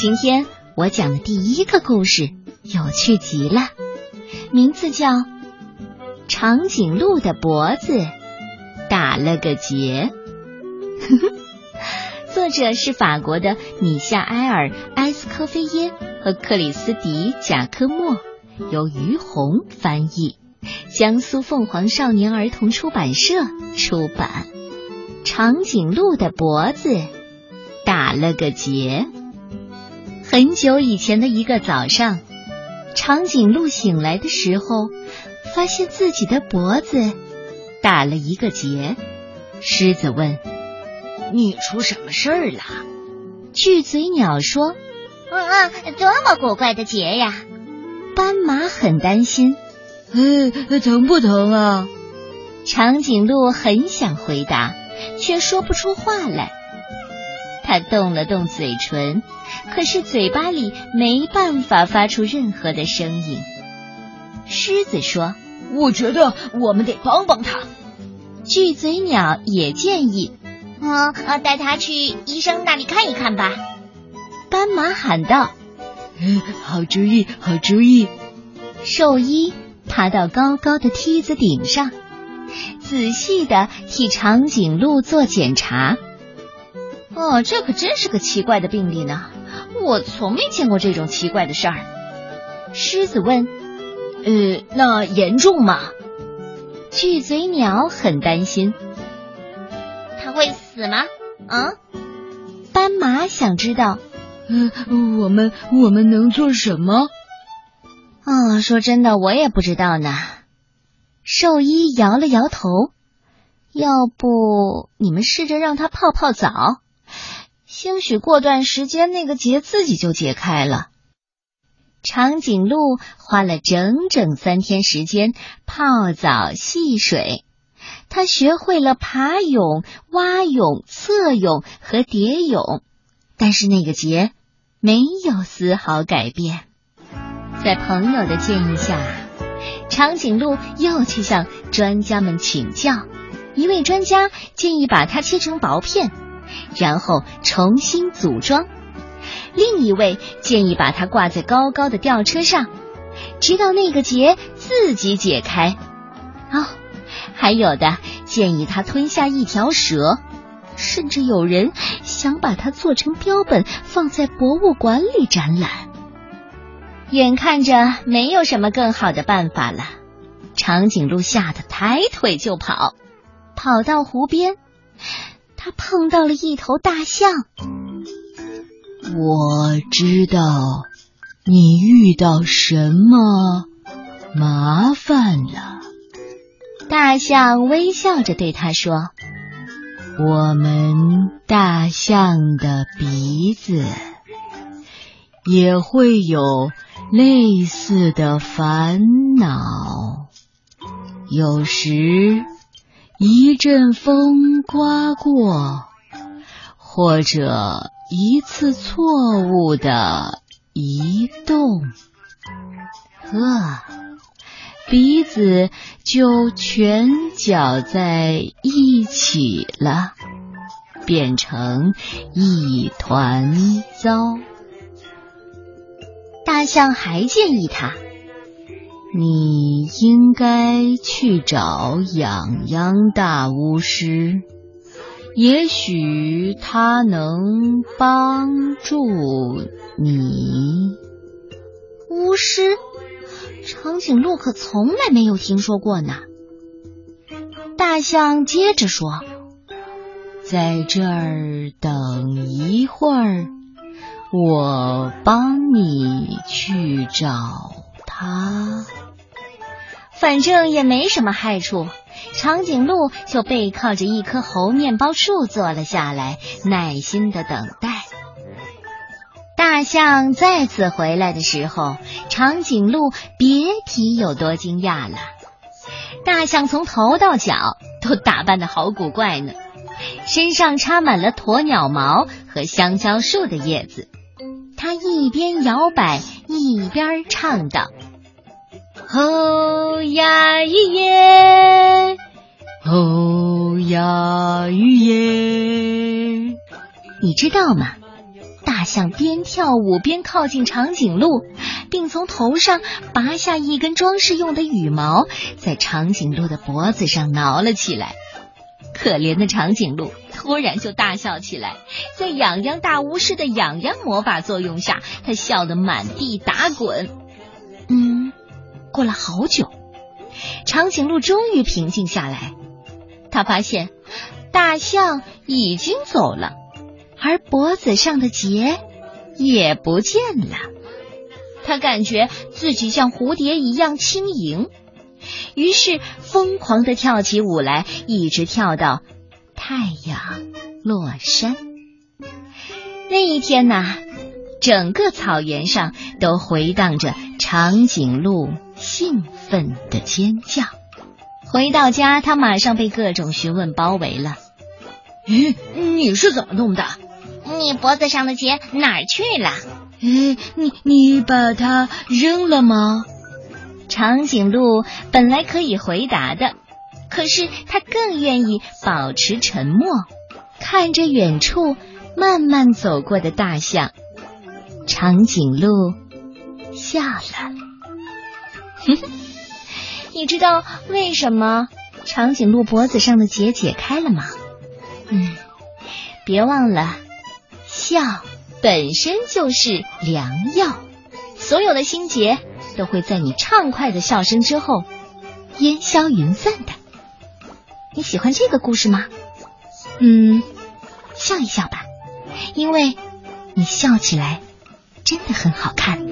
今天我讲的第一个故事有趣极了，名字叫《长颈鹿的脖子打了个结》。作者是法国的米夏埃尔·埃斯科菲耶和克里斯迪·贾科莫，由于红翻译，江苏凤凰少年儿童出版社出版。长颈鹿的脖子打了个结。很久以前的一个早上，长颈鹿醒来的时候，发现自己的脖子打了一个结。狮子问。你出什么事儿了？巨嘴鸟说：“嗯嗯，多么古怪的结呀！”斑马很担心：“嗯，疼不疼啊？”长颈鹿很想回答，却说不出话来。他动了动嘴唇，可是嘴巴里没办法发出任何的声音。狮子说：“我觉得我们得帮帮他。”巨嘴鸟也建议。嗯，带他去医生那里看一看吧。斑马喊道：“嗯好主意，好主意！”兽医爬到高高的梯子顶上，仔细的替长颈鹿做检查。哦，这可真是个奇怪的病例呢，我从没见过这种奇怪的事儿。狮子问：“呃，那严重吗？”巨嘴鸟很担心。他会死吗？啊！斑马想知道，嗯，我们我们能做什么？啊，说真的，我也不知道呢。兽医摇了摇头，要不你们试着让他泡泡澡，兴许过段时间那个结自己就解开了。长颈鹿花了整整三天时间泡澡戏水。它学会了爬泳、蛙泳、侧泳和蝶泳，但是那个结没有丝毫改变。在朋友的建议下，长颈鹿又去向专家们请教。一位专家建议把它切成薄片，然后重新组装；另一位建议把它挂在高高的吊车上，直到那个结自己解开。哦。还有的建议他吞下一条蛇，甚至有人想把它做成标本放在博物馆里展览。眼看着没有什么更好的办法了，长颈鹿吓得抬腿就跑，跑到湖边，他碰到了一头大象。我知道你遇到什么麻烦了。大象微笑着对他说：“我们大象的鼻子也会有类似的烦恼。有时一阵风刮过，或者一次错误的移动，呵。”鼻子就全搅在一起了，变成一团糟。大象还建议他：“你应该去找痒痒大巫师，也许他能帮助你。”巫师。长颈鹿可从来没有听说过呢。大象接着说：“在这儿等一会儿，我帮你去找他。反正也没什么害处。”长颈鹿就背靠着一棵猴面包树坐了下来，耐心的等待。大象再次回来的时候，长颈鹿别提有多惊讶了。大象从头到脚都打扮的好古怪呢，身上插满了鸵鸟毛和香蕉树的叶子。它一边摇摆一边唱道：“吼呀咿耶，吼呀咿耶。”你知道吗？大象边跳舞边靠近长颈鹿，并从头上拔下一根装饰用的羽毛，在长颈鹿的脖子上挠了起来。可怜的长颈鹿突然就大笑起来，在痒痒大巫师的痒痒魔法作用下，它笑得满地打滚。嗯，过了好久，长颈鹿终于平静下来。他发现大象已经走了，而脖子上的结也不见了。他感觉自己像蝴蝶一样轻盈。于是疯狂的跳起舞来，一直跳到太阳落山。那一天呐，整个草原上都回荡着长颈鹿兴奋的尖叫。回到家，他马上被各种询问包围了。咦，你是怎么弄的？你脖子上的结哪儿去了？哎，你你把它扔了吗？长颈鹿本来可以回答的，可是他更愿意保持沉默，看着远处慢慢走过的大象。长颈鹿笑了，你知道为什么长颈鹿脖子上的结解开了吗？嗯，别忘了，笑本身就是良药，所有的心结。都会在你畅快的笑声之后烟消云散的。你喜欢这个故事吗？嗯，笑一笑吧，因为你笑起来真的很好看。